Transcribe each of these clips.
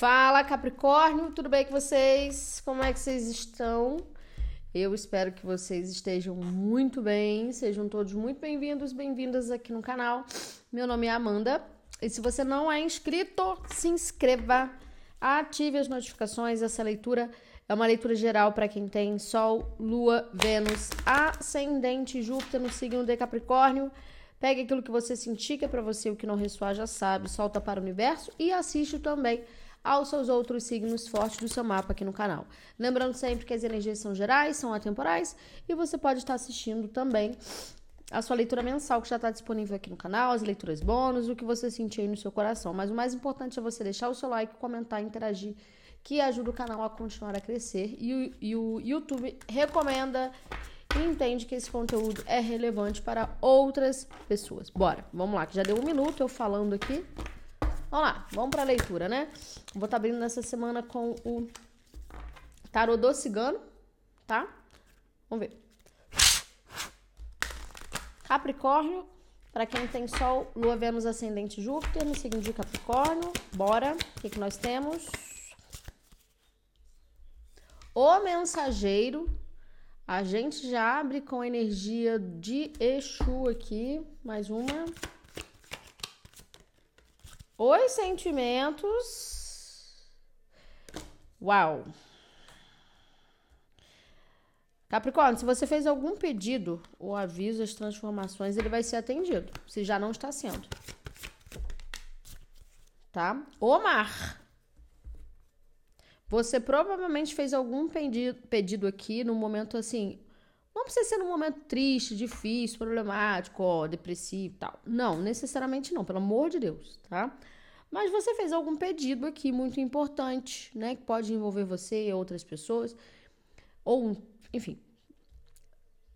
Fala Capricórnio, tudo bem com vocês? Como é que vocês estão? Eu espero que vocês estejam muito bem, sejam todos muito bem-vindos, bem-vindas aqui no canal. Meu nome é Amanda e se você não é inscrito, se inscreva, ative as notificações. Essa leitura é uma leitura geral para quem tem Sol, Lua, Vênus, Ascendente, Júpiter no signo de Capricórnio. Pegue aquilo que você sentir que é para você, o que não ressoar já sabe, solta para o universo e assiste também aos seus outros signos fortes do seu mapa aqui no canal. Lembrando sempre que as energias são gerais, são atemporais e você pode estar assistindo também a sua leitura mensal que já está disponível aqui no canal, as leituras bônus, o que você sentir aí no seu coração. Mas o mais importante é você deixar o seu like, comentar, interagir, que ajuda o canal a continuar a crescer. E o, e o YouTube recomenda e entende que esse conteúdo é relevante para outras pessoas. Bora, vamos lá, que já deu um minuto eu falando aqui. Vamos lá, vamos para a leitura, né? Vou estar tá abrindo nessa semana com o tarô do cigano, tá? Vamos ver. Capricórnio, para quem tem Sol, Lua, Vênus, Ascendente, Júpiter, no signo de Capricórnio. Bora, o que, que nós temos? O mensageiro, a gente já abre com energia de Exu aqui, mais uma. Os sentimentos. Uau! Capricórnio, se você fez algum pedido ou aviso as transformações, ele vai ser atendido, se já não está sendo. Tá? O mar. Você provavelmente fez algum pedido aqui no momento assim. Não precisa ser num momento triste, difícil, problemático, ó, depressivo e tal. Não, necessariamente não, pelo amor de Deus, tá? Mas você fez algum pedido aqui muito importante, né? Que pode envolver você e outras pessoas. Ou, enfim.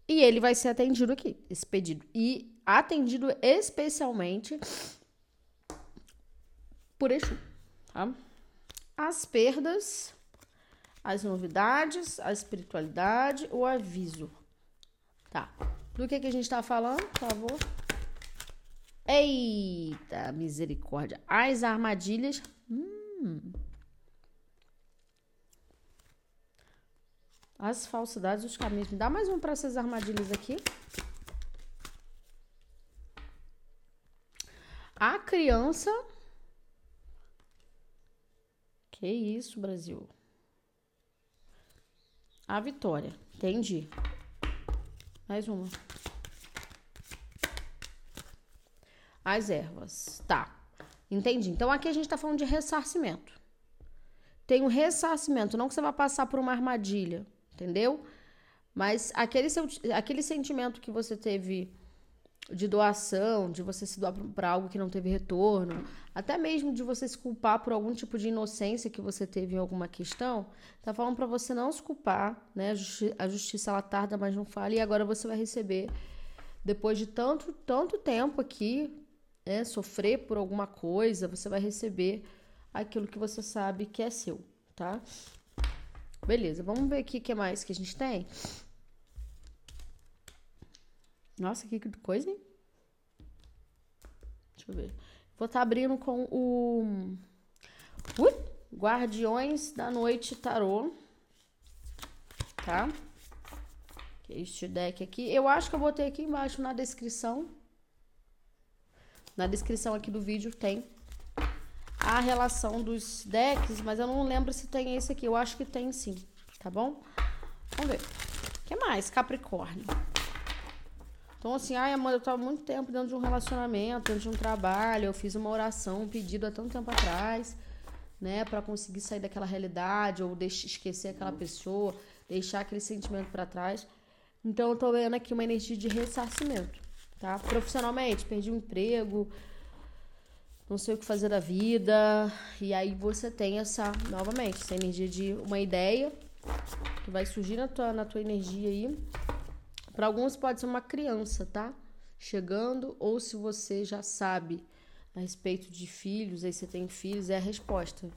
E ele vai ser atendido aqui, esse pedido. E atendido especialmente por Exu, tá? As perdas, as novidades, a espiritualidade, o aviso. Tá. Do que, que a gente tá falando, por favor? Eita, misericórdia. As armadilhas. Hum. As falsidades, os caminhos. Me dá mais um para essas armadilhas aqui. A criança. Que isso, Brasil. A vitória. Entendi. Mais uma. as ervas. Tá. Entendi. Então aqui a gente tá falando de ressarcimento. Tem um ressarcimento, não que você vai passar por uma armadilha, entendeu? Mas aquele, seu, aquele sentimento que você teve de doação, de você se doar para algo que não teve retorno, até mesmo de você se culpar por algum tipo de inocência que você teve em alguma questão, tá falando para você não se culpar, né? A, justi a justiça ela tarda, mas não fala, e agora você vai receber depois de tanto tanto tempo aqui, né, sofrer por alguma coisa, você vai receber aquilo que você sabe que é seu, tá? Beleza, vamos ver aqui o que mais que a gente tem. Nossa, que coisa, hein? Deixa eu ver. Vou estar tá abrindo com o Ui! Guardiões da Noite Tarô. Tá? Este deck aqui. Eu acho que eu botei aqui embaixo na descrição na descrição aqui do vídeo tem a relação dos decks, mas eu não lembro se tem esse aqui. Eu acho que tem sim, tá bom? Vamos ver. O que mais? Capricórnio. Então, assim, ai, amor, eu tava muito tempo dentro de um relacionamento, dentro de um trabalho. Eu fiz uma oração, um pedido há tanto tempo atrás, né, para conseguir sair daquela realidade ou esquecer aquela pessoa, deixar aquele sentimento para trás. Então, eu tô vendo aqui uma energia de ressarcimento tá? Profissionalmente, perdi o um emprego, não sei o que fazer da vida. E aí você tem essa, novamente, essa energia de uma ideia que vai surgir na tua, na tua energia aí. Para alguns pode ser uma criança, tá? Chegando, ou se você já sabe a respeito de filhos, aí você tem filhos, é a resposta.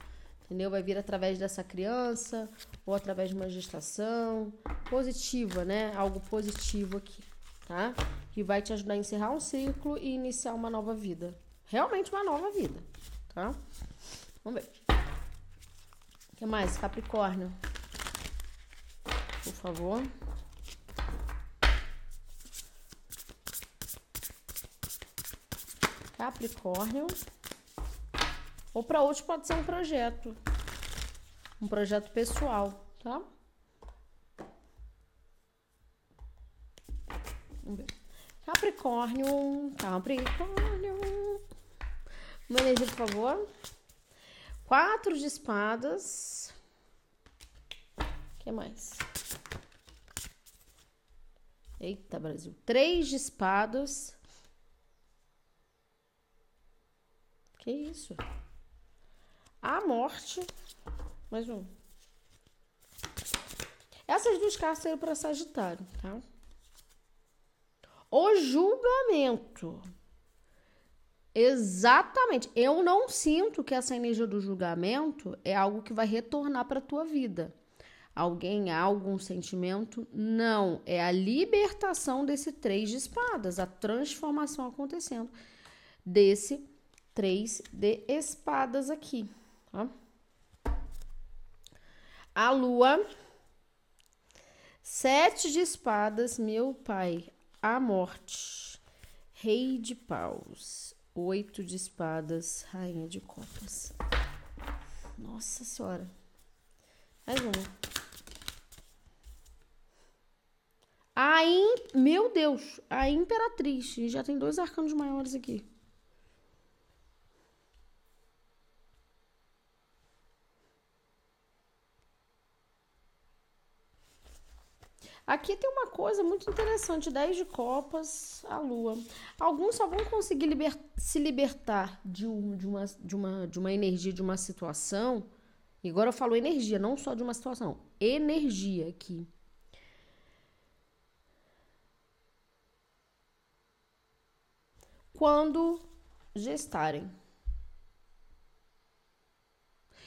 Entendeu? Vai vir através dessa criança ou através de uma gestação positiva, né? Algo positivo aqui, tá? que vai te ajudar a encerrar um ciclo e iniciar uma nova vida. Realmente uma nova vida, tá? Vamos ver. que mais? Capricórnio. Por favor. Capricórnio. Ou para outros pode ser um projeto. Um projeto pessoal, tá? Vamos ver. Capricórnio, Capricórnio. Uma energia, por favor. Quatro de espadas. O que mais? Eita, Brasil. Três de espadas. Que isso? A morte. Mais um. Essas duas cartas saíram para Sagitário, tá? O julgamento. Exatamente. Eu não sinto que essa energia do julgamento é algo que vai retornar para tua vida. Alguém, algum sentimento? Não. É a libertação desse três de espadas, a transformação acontecendo desse três de espadas aqui. Tá? A lua, sete de espadas, meu pai, a morte, rei de paus, oito de espadas, rainha de copas. Nossa senhora. Mais uma. A. Meu Deus, a imperatriz. Já tem dois arcanos maiores aqui. Aqui tem uma coisa muito interessante: 10 de copas, a lua. Alguns só vão conseguir liber se libertar de, um, de, uma, de, uma, de uma energia, de uma situação. E agora eu falo energia, não só de uma situação. Energia aqui. Quando gestarem.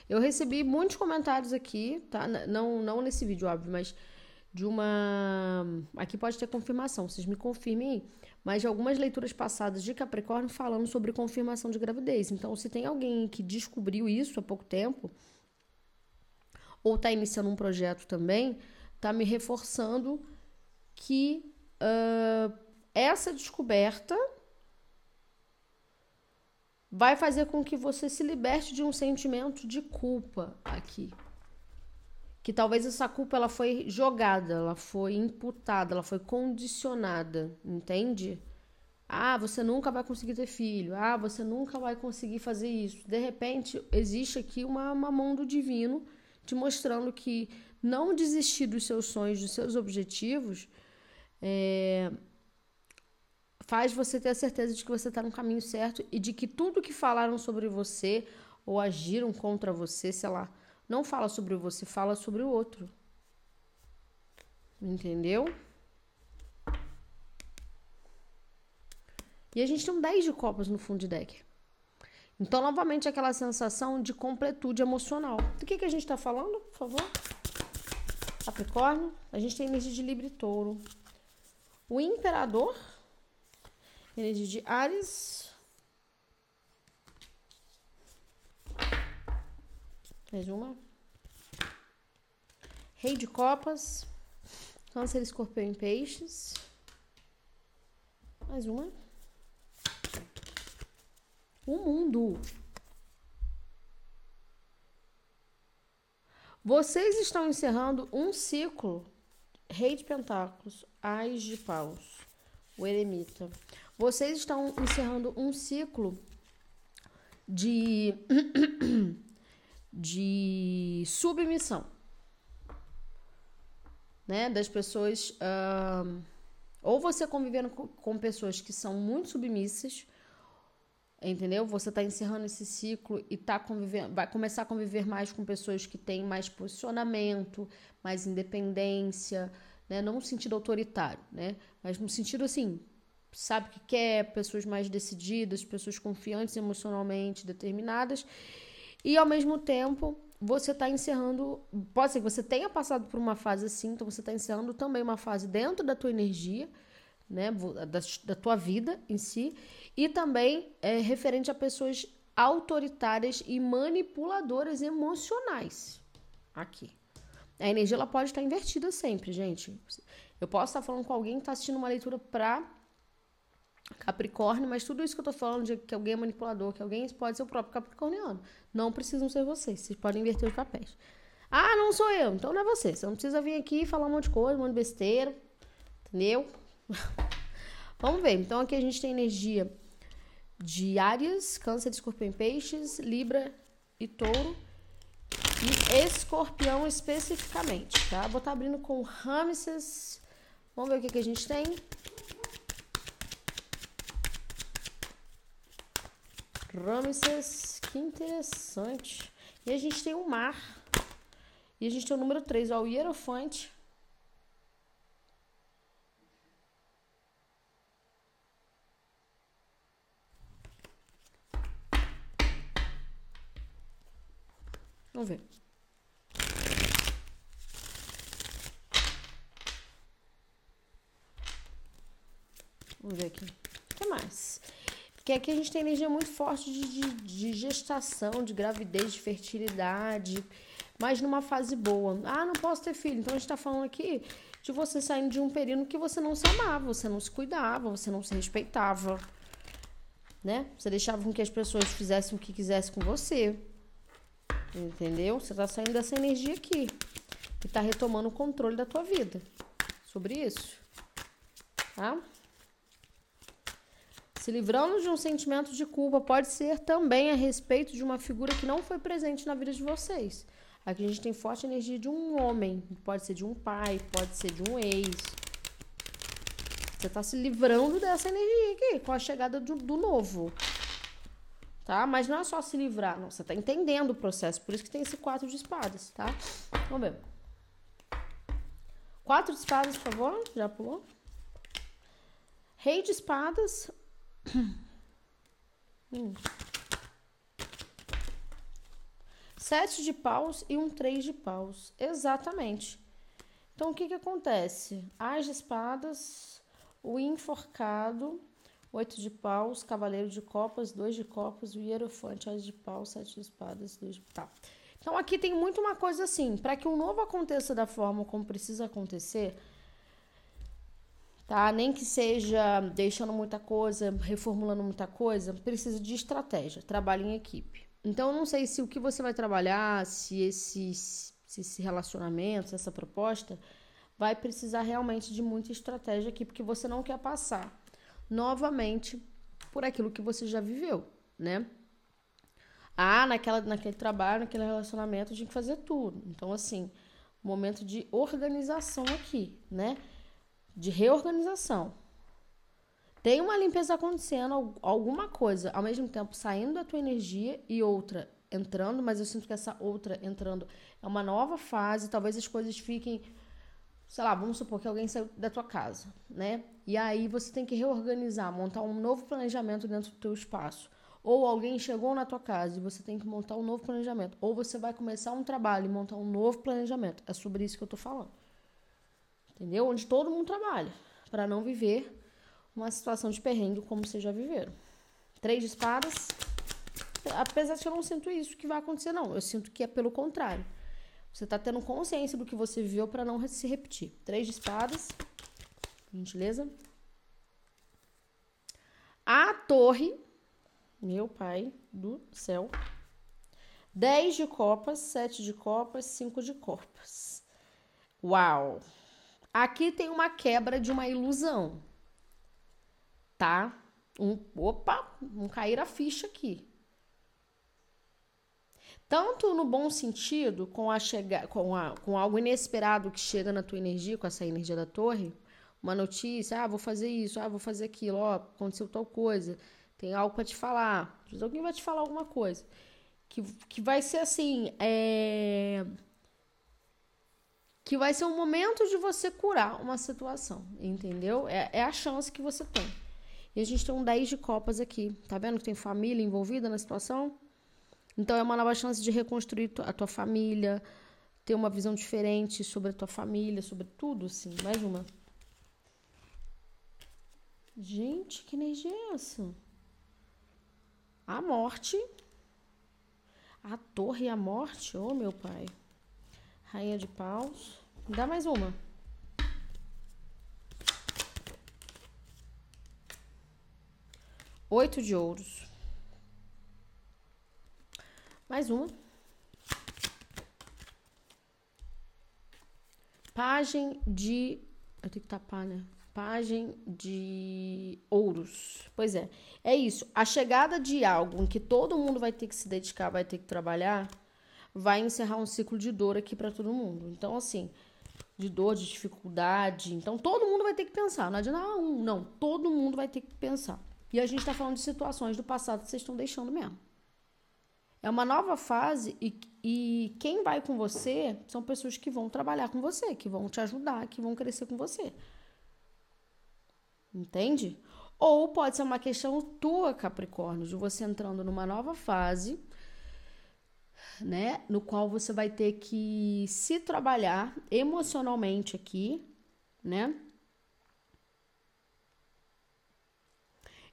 Eu recebi muitos comentários aqui, tá? Não, não nesse vídeo, óbvio, mas de uma. Aqui pode ter confirmação, vocês me confirmem mas de algumas leituras passadas de Capricórnio falando sobre confirmação de gravidez. Então, se tem alguém que descobriu isso há pouco tempo, ou está iniciando um projeto também, está me reforçando que uh, essa descoberta vai fazer com que você se liberte de um sentimento de culpa aqui que talvez essa culpa ela foi jogada, ela foi imputada, ela foi condicionada, entende? Ah, você nunca vai conseguir ter filho. Ah, você nunca vai conseguir fazer isso. De repente, existe aqui uma, uma mão do divino te mostrando que não desistir dos seus sonhos, dos seus objetivos, é, faz você ter a certeza de que você está no caminho certo e de que tudo que falaram sobre você ou agiram contra você, sei lá, não fala sobre você, fala sobre o outro. Entendeu? E a gente tem um 10 de copas no fundo de deck. Então, novamente, aquela sensação de completude emocional. Do que, que a gente está falando, por favor? Capricórnio. A gente tem energia de Libra e Touro. O Imperador. Energia de Ares. Mais uma. Rei de Copas. Câncer, Escorpião em Peixes. Mais uma. O mundo. Vocês estão encerrando um ciclo. Rei de Pentáculos, Ais de Paus, o Eremita. Vocês estão encerrando um ciclo de de submissão, né? Das pessoas. Uh, ou você convivendo com, com, pessoas que são muito submissas, entendeu? Você está encerrando esse ciclo e tá convivendo, vai começar a conviver mais com pessoas que têm mais posicionamento, mais independência, né? Não no sentido autoritário, né? Mas no sentido assim, sabe o que quer, pessoas mais decididas, pessoas confiantes emocionalmente, determinadas e ao mesmo tempo, você está encerrando. Pode ser que você tenha passado por uma fase assim, então você está encerrando também uma fase dentro da tua energia, né? Da, da tua vida em si. E também é referente a pessoas autoritárias e manipuladoras emocionais. aqui. A energia ela pode estar invertida sempre, gente. Eu posso estar falando com alguém que está assistindo uma leitura para Capricórnio, mas tudo isso que eu tô falando de que alguém é manipulador, que alguém pode ser o próprio Capricorniano. Não precisam ser vocês. Vocês podem inverter os papéis. Ah, não sou eu. Então não é você. Você não precisa vir aqui e falar um monte de coisa, um monte de besteira. Entendeu? Vamos ver. Então aqui a gente tem energia de Áries, Câncer, Escorpião em Peixes, Libra e Touro. E Escorpião especificamente, tá? Vou estar tá abrindo com Ramses. Vamos ver o que, que a gente tem. Ramses, que interessante. E a gente tem o mar. E a gente tem o número 3, ó, o Hierofante. Vamos ver. Vamos ver aqui. O que mais? Porque aqui a gente tem energia muito forte de, de, de, gestação, de gravidez, de fertilidade, mas numa fase boa. Ah, não posso ter filho. Então a gente está falando aqui de você saindo de um período que você não se amava, você não se cuidava, você não se respeitava. Né? Você deixava com que as pessoas fizessem o que quisessem com você. Entendeu? Você está saindo dessa energia aqui. E está retomando o controle da tua vida. Sobre isso. Tá? Se livrando de um sentimento de culpa pode ser também a respeito de uma figura que não foi presente na vida de vocês. Aqui a gente tem forte energia de um homem, pode ser de um pai, pode ser de um ex. Você está se livrando dessa energia aqui com a chegada do, do, novo. Tá? Mas não é só se livrar, não. Você está entendendo o processo. Por isso que tem esse quatro de espadas, tá? Vamos ver. Quatro de espadas, por favor. Já pulou? Rei de espadas, Hum. Sete de paus e um três de paus. Exatamente. Então, o que que acontece? As espadas, o enforcado, oito de paus, cavaleiro de copas, dois de copas, o hierofante, as de paus, sete de espadas, dois de... Tá. Então, aqui tem muito uma coisa assim, para que um novo aconteça da forma como precisa acontecer, tá? Nem que seja deixando muita coisa, reformulando muita coisa, precisa de estratégia, trabalho em equipe. Então, eu não sei se o que você vai trabalhar, se esse, se esse relacionamento, se essa proposta vai precisar realmente de muita estratégia aqui, porque você não quer passar novamente por aquilo que você já viveu, né? Ah, naquela, naquele trabalho, naquele relacionamento, a gente tem que fazer tudo. Então, assim, momento de organização aqui, né? De reorganização. Tem uma limpeza acontecendo, alguma coisa, ao mesmo tempo saindo da tua energia e outra entrando, mas eu sinto que essa outra entrando é uma nova fase, talvez as coisas fiquem, sei lá, vamos supor que alguém saiu da tua casa, né? E aí você tem que reorganizar, montar um novo planejamento dentro do teu espaço. Ou alguém chegou na tua casa e você tem que montar um novo planejamento. Ou você vai começar um trabalho e montar um novo planejamento. É sobre isso que eu tô falando entendeu? Onde todo mundo trabalha, para não viver uma situação de perrengue como vocês já viveram. Três de espadas, apesar de que eu não sinto isso que vai acontecer, não. Eu sinto que é pelo contrário. Você tá tendo consciência do que você viveu para não se repetir. Três de espadas, gentileza. A torre, meu pai do céu. Dez de copas, sete de copas, cinco de copas. Uau! Aqui tem uma quebra de uma ilusão, tá? Um, opa, um cair a ficha aqui. Tanto no bom sentido, com, a chega, com, a, com algo inesperado que chega na tua energia, com essa energia da torre, uma notícia, ah, vou fazer isso, ah, vou fazer aquilo, ó, aconteceu tal coisa, tem algo para te falar, alguém vai te falar alguma coisa. Que, que vai ser assim, é que vai ser um momento de você curar uma situação, entendeu? É, é a chance que você tem. E a gente tem um 10 de copas aqui, tá vendo que tem família envolvida na situação? Então é uma nova chance de reconstruir a tua família, ter uma visão diferente sobre a tua família, sobre tudo, assim. Mais uma. Gente, que energia é essa? A morte. A torre e a morte, oh meu pai. Rainha de paus. Dá mais uma. Oito de ouros. Mais uma. Pagem de. Eu tenho que tapar, né? Pagem de ouros. Pois é. É isso. A chegada de algo em que todo mundo vai ter que se dedicar, vai ter que trabalhar, vai encerrar um ciclo de dor aqui para todo mundo. Então, assim, de dor, de dificuldade. Então, todo mundo vai ter que pensar. Não adianta ah, um, não. Todo mundo vai ter que pensar. E a gente tá falando de situações do passado que vocês estão deixando mesmo. É uma nova fase e, e quem vai com você são pessoas que vão trabalhar com você, que vão te ajudar, que vão crescer com você. Entende? Ou pode ser uma questão tua, Capricórnio, de você entrando numa nova fase, né? No qual você vai ter que se trabalhar emocionalmente aqui, né?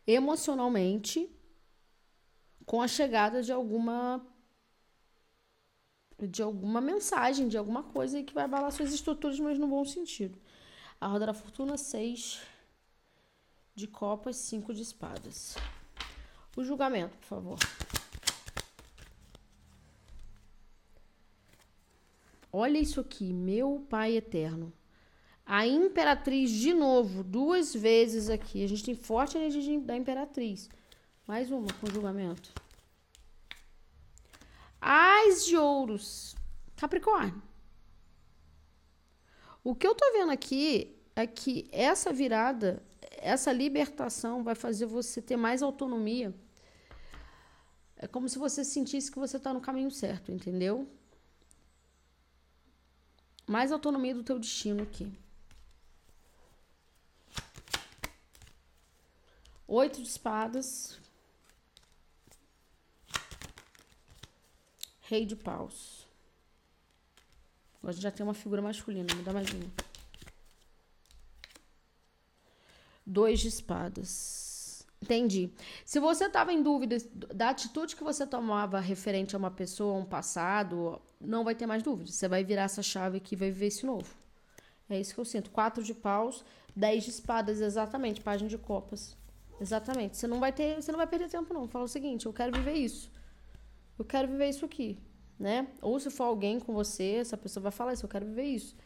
Emocionalmente com a chegada de alguma de alguma mensagem, de alguma coisa que vai abalar suas estruturas, mas no bom sentido. A roda da fortuna, seis de copas, cinco de espadas. O julgamento, por favor. Olha isso aqui, meu pai eterno. A imperatriz de novo, duas vezes aqui. A gente tem forte energia da imperatriz. Mais uma com julgamento. Ais de ouros. Capricórnio. O que eu tô vendo aqui é que essa virada, essa libertação vai fazer você ter mais autonomia. É como se você sentisse que você está no caminho certo, entendeu? Mais autonomia do teu destino aqui. Oito de espadas. Rei de paus. Agora já tem uma figura masculina, me dá mais uma. Dois de espadas. Entendi. Se você estava em dúvida da atitude que você tomava referente a uma pessoa, a um passado, não vai ter mais dúvida. Você vai virar essa chave aqui e vai viver isso novo. É isso que eu sinto. Quatro de paus, dez de espadas, exatamente. Página de copas. Exatamente. Você não vai ter, você não vai perder tempo não. Fala o seguinte, eu quero viver isso eu quero viver isso aqui, né? Ou se for alguém com você, essa pessoa vai falar isso, eu quero viver isso.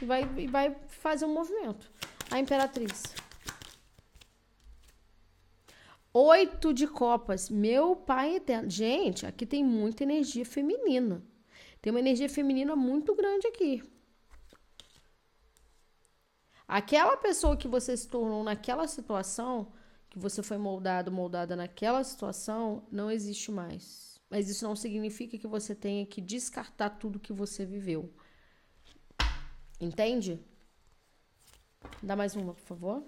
E vai, e vai fazer um movimento. A Imperatriz. Oito de copas. Meu pai eterno. Gente, aqui tem muita energia feminina. Tem uma energia feminina muito grande aqui. Aquela pessoa que você se tornou naquela situação, que você foi moldado, moldada naquela situação, não existe mais. Mas isso não significa que você tenha que descartar tudo que você viveu. Entende? Dá mais uma, por favor.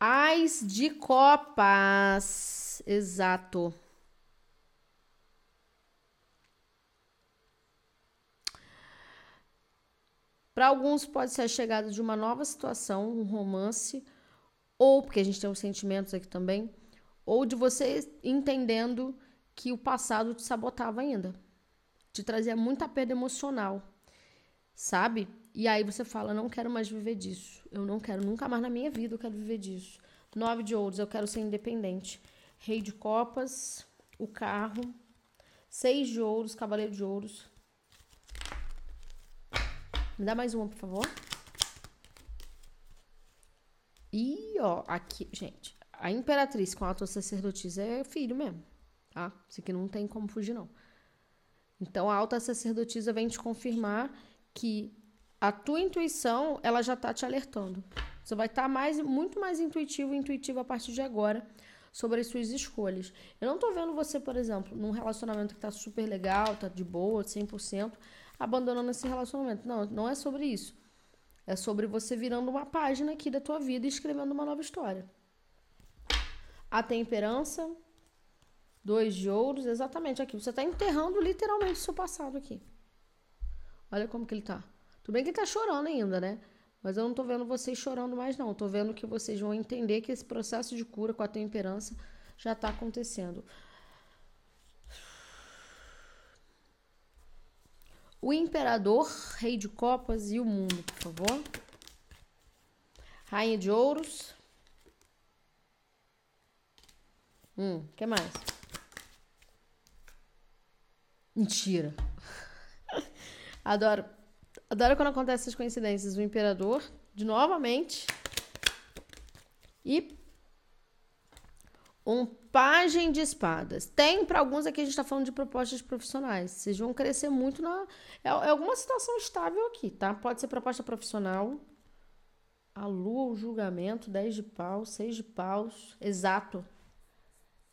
Ais de copas. Exato. Para alguns pode ser a chegada de uma nova situação, um romance, ou porque a gente tem os sentimentos aqui também, ou de você entendendo que o passado te sabotava ainda, te trazia muita perda emocional, sabe? E aí você fala: não quero mais viver disso, eu não quero nunca mais na minha vida, eu quero viver disso. Nove de ouros, eu quero ser independente. Rei de copas, o carro, seis de ouros, cavaleiro de ouros. Me dá mais uma, por favor. E ó, aqui, gente, a imperatriz com a alta sacerdotisa é filho mesmo, tá? Isso aqui não tem como fugir, não. Então, a alta sacerdotisa vem te confirmar que a tua intuição, ela já tá te alertando. Você vai estar tá mais, muito mais intuitivo e intuitivo a partir de agora sobre as suas escolhas. Eu não tô vendo você, por exemplo, num relacionamento que tá super legal, tá de boa, 100%, abandonando esse relacionamento. Não, não é sobre isso. É sobre você virando uma página aqui da tua vida e escrevendo uma nova história. A temperança, dois de ouros, exatamente aqui. Você está enterrando literalmente o seu passado aqui. Olha como que ele tá. Tudo bem que ele tá chorando ainda, né? Mas eu não tô vendo vocês chorando mais, não. Eu tô vendo que vocês vão entender que esse processo de cura com a temperança já tá acontecendo. o imperador, rei de copas e o mundo, por favor. Rainha de ouros. Hum, que mais? Mentira. Adoro. Adoro quando acontecem essas coincidências. O imperador, de novamente. E um pajem de espadas. Tem para alguns aqui a gente está falando de propostas profissionais. Vocês vão crescer muito na é, é alguma situação estável aqui, tá? Pode ser proposta profissional. A lua, o julgamento, 10 de paus, 6 de paus, exato.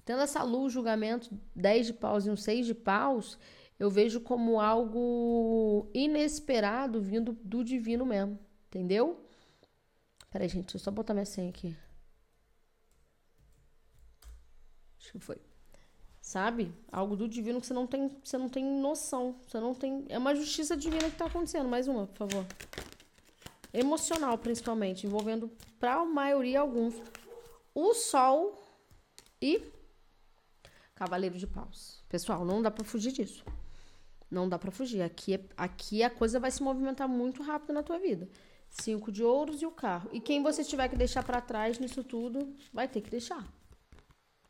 Tendo essa lua, o julgamento, 10 de paus e um 6 de paus, eu vejo como algo inesperado vindo do divino mesmo, entendeu? Peraí, gente, deixa eu só botar minha senha aqui. Acho que foi. Sabe? Algo do divino que você não tem, você não tem noção. Você não tem. É uma justiça divina que tá acontecendo. Mais uma, por favor. Emocional, principalmente, envolvendo para a maioria alguns o sol e cavaleiro de paus. Pessoal, não dá para fugir disso. Não dá para fugir. Aqui, é, aqui a coisa vai se movimentar muito rápido na tua vida. Cinco de ouros e o carro. E quem você tiver que deixar para trás nisso tudo, vai ter que deixar.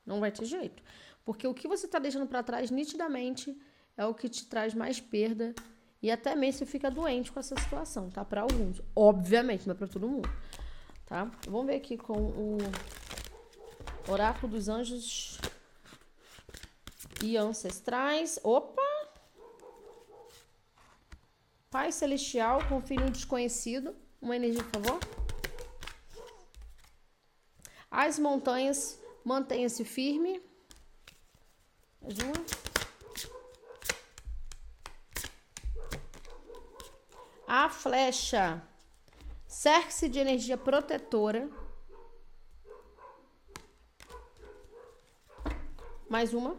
Não vai ter jeito. Porque o que você está deixando para trás, nitidamente, é o que te traz mais perda. E até mesmo você fica doente com essa situação, tá? Para alguns. Obviamente, não é para todo mundo. Tá? Vamos ver aqui com o Oráculo dos Anjos e Ancestrais. Opa! Pai Celestial, confira um desconhecido. Uma energia, por favor. As montanhas Mantenha-se firme. Mais uma. A flecha. Cerque-se de energia protetora. Mais uma.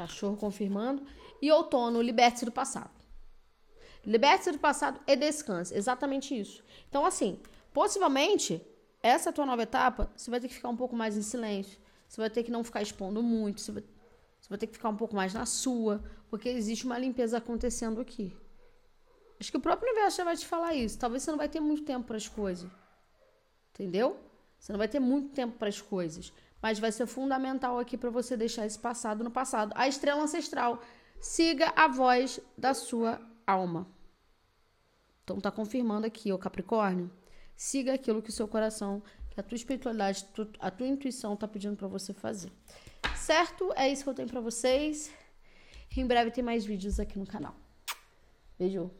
Cachorro confirmando. E outono, liberte-se do passado. Liberte-se do passado e descanse. Exatamente isso. Então, assim, possivelmente, essa tua nova etapa, você vai ter que ficar um pouco mais em silêncio. Você vai ter que não ficar expondo muito. Você vai, você vai ter que ficar um pouco mais na sua. Porque existe uma limpeza acontecendo aqui. Acho que o próprio universo já vai te falar isso. Talvez você não vai ter muito tempo para as coisas. Entendeu? Você não vai ter muito tempo para as coisas. Mas vai ser fundamental aqui para você deixar esse passado no passado. A estrela ancestral. Siga a voz da sua alma. Então tá confirmando aqui, o Capricórnio. Siga aquilo que o seu coração, que a tua espiritualidade, a tua intuição tá pedindo para você fazer. Certo? É isso que eu tenho para vocês. Em breve tem mais vídeos aqui no canal. Beijo.